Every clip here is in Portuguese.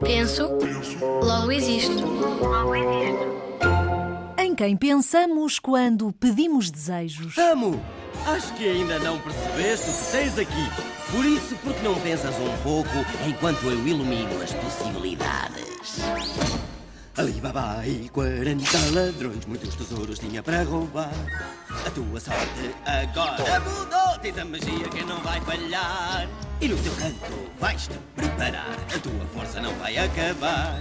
Penso, logo existo. Em quem pensamos quando pedimos desejos? Amo! Acho que ainda não percebeste o que tens aqui. Por isso, porque não pensas um pouco enquanto eu ilumino as possibilidades? Alibaba e 40 ladrões, muitos tesouros tinha para roubar. A tua sorte agora mudou, tens a magia que não vai falhar. E no teu canto vais-te preparar, a tua força não vai acabar.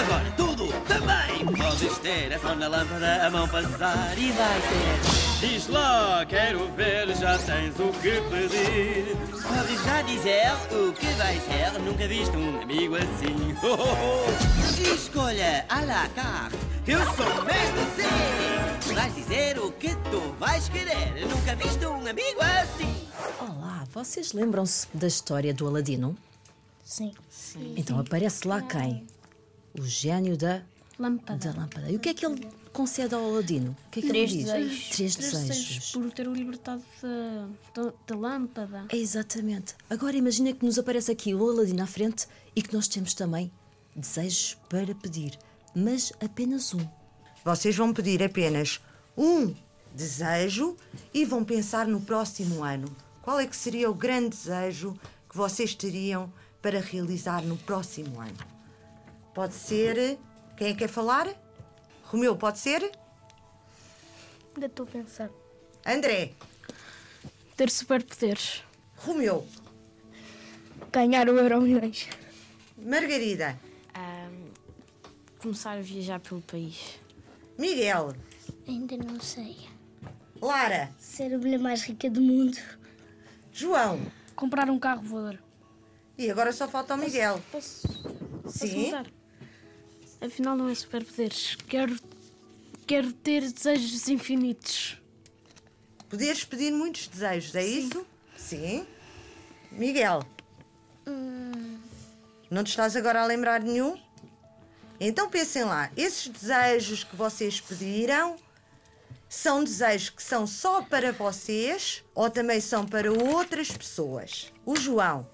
Agora tudo também podes ter, é só na lâmpada a mão passar e vai ser. Diz lá, quero ver, já tens o que pedir. Podes já dizer o que vai ser, nunca viste um amigo assim. Oh, oh, oh. Escolha à la carte, eu sou mestre sim. Vais dizer o que tu vais querer, nunca viste um amigo assim. Olá, vocês lembram-se da história do Aladino? Sim. Então aparece lá quem? O gênio da, Lâmpada. da lâmpada. E o que é que ele concede ao Aladino? O que é que Três ele diz? desejos. Três Três desejos. desejos por ter o libertado da, da, da lâmpada. É exatamente. Agora imagina que nos aparece aqui o Aladino à frente e que nós temos também desejos para pedir, mas apenas um. Vocês vão pedir apenas um desejo e vão pensar no próximo ano. Qual é que seria o grande desejo que vocês teriam para realizar no próximo ano? Pode ser. Quem é que quer falar? Romeu, pode ser? Ainda estou a pensar. André, Ter superpoderes. Romeu, Ganhar o Euro Milhões. Margarida, Começar a viajar pelo país. Miguel, Ainda não sei. Lara, Ser a mulher mais rica do mundo. João. Comprar um carro voador. E agora só falta o Miguel. Posso, posso Sim. mudar? Afinal, não é superpoderes. Quero, quero ter desejos infinitos. Poderes pedir muitos desejos, é isso? Sim. Miguel. Não te estás agora a lembrar de nenhum? Então pensem lá, esses desejos que vocês pediram são desejos que são só para vocês ou também são para outras pessoas? O João.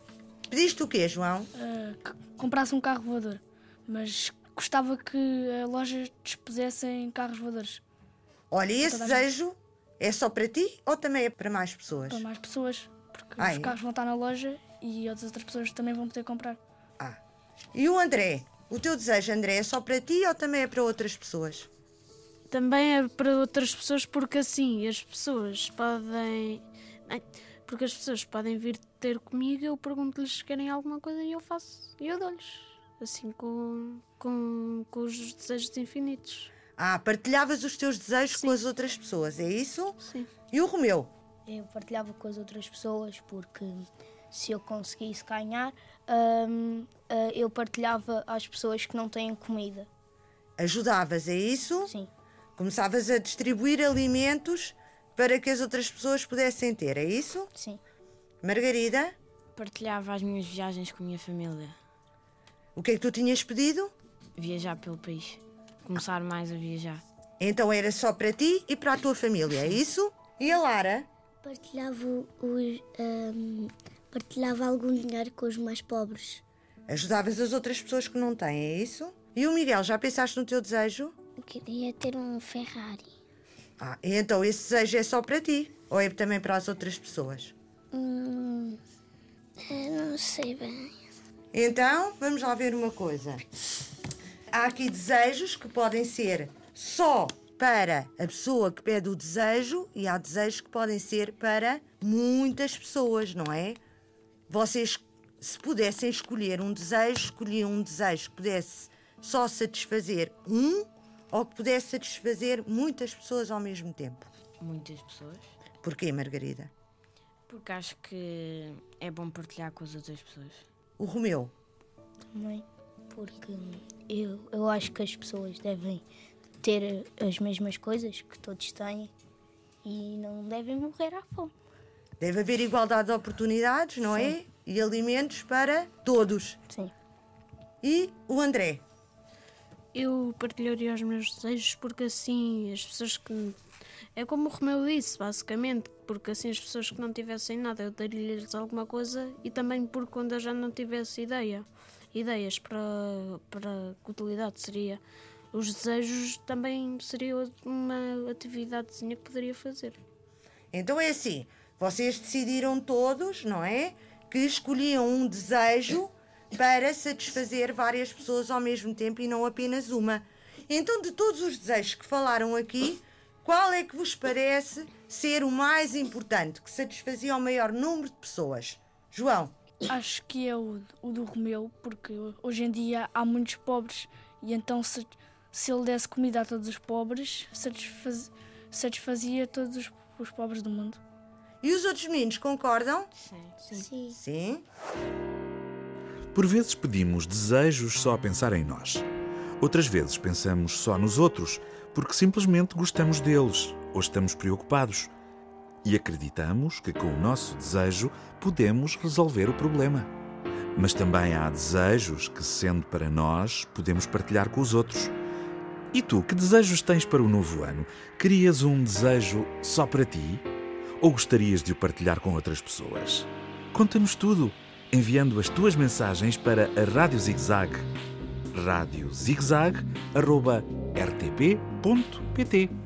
Pediste o quê, João? Ah, que comprasse um carro voador. Mas gostava que a loja dispusesse em carros voadores. Olha, e esse desejo é só para ti ou também é para mais pessoas? Para mais pessoas. Porque Ai. os carros vão estar na loja e outras outras pessoas também vão poder comprar. Ah. E o André? O teu desejo, André, é só para ti ou também é para outras pessoas? Também é para outras pessoas porque assim as pessoas podem. Porque as pessoas podem vir ter comigo, eu pergunto-lhes se querem alguma coisa e eu faço. E eu dou-lhes. Assim com, com, com os desejos infinitos. Ah, partilhavas os teus desejos com as outras pessoas, é isso? Sim. E o Romeu? Eu partilhava com as outras pessoas porque se eu conseguisse ganhar, hum, ah, eu partilhava às pessoas que não têm comida. Ajudavas, é isso? Sim. Começavas a distribuir alimentos para que as outras pessoas pudessem ter, é isso? Sim. Margarida, Partilhava as minhas viagens com a minha família. o que é que tu tinhas pedido? Viajar pelo país. Começar mais a viajar. Então era só para ti e para a tua família, é isso? E a Lara? Partilhava, os, hum, partilhava algum dinheiro com os mais pobres. Ajudavas as outras pessoas que não têm, é isso? E o Miguel, já pensaste no teu desejo? Queria ter um Ferrari. Ah, e então esse desejo é só para ti? Ou é também para as outras pessoas? Hum, não sei bem. Então, vamos lá ver uma coisa. Há aqui desejos que podem ser só para a pessoa que pede o desejo e há desejos que podem ser para muitas pessoas, não é? Vocês, se pudessem escolher um desejo, escolhiam um desejo que pudesse só satisfazer um ou que pudesse satisfazer muitas pessoas ao mesmo tempo. Muitas pessoas. Porquê, Margarida? Porque acho que é bom partilhar com as outras pessoas. O Romeu. Também. Porque eu, eu acho que as pessoas devem ter as mesmas coisas que todos têm e não devem morrer à fome. Deve haver igualdade de oportunidades, não é? E alimentos para todos. Sim. E o André? Eu partilharia os meus desejos porque assim as pessoas que, É como o Romeu disse, basicamente, porque assim as pessoas que não tivessem nada eu daria-lhes alguma coisa e também porque quando eu já não tivesse ideia, ideias para, para que utilidade seria os desejos também seria uma atividadezinha que poderia fazer. Então é assim, vocês decidiram todos, não é? Que escolhiam um desejo para satisfazer várias pessoas ao mesmo tempo e não apenas uma. Então, de todos os desejos que falaram aqui, qual é que vos parece ser o mais importante, que satisfazia o maior número de pessoas? João. Acho que é o, o do Romeu, porque hoje em dia há muitos pobres e então se, se ele desse comida a todos os pobres, satisfaz, satisfazia todos os, os pobres do mundo. E os outros meninos concordam? Sim. Sim. Sim. Por vezes pedimos desejos só a pensar em nós. Outras vezes pensamos só nos outros, porque simplesmente gostamos deles ou estamos preocupados. E acreditamos que com o nosso desejo podemos resolver o problema. Mas também há desejos que, sendo para nós, podemos partilhar com os outros. E tu, que desejos tens para o novo ano? Querias um desejo só para ti? Ou gostarias de o partilhar com outras pessoas? Conta-nos tudo, enviando as tuas mensagens para a Rádio Zigzag radiozigzag.rtp.pt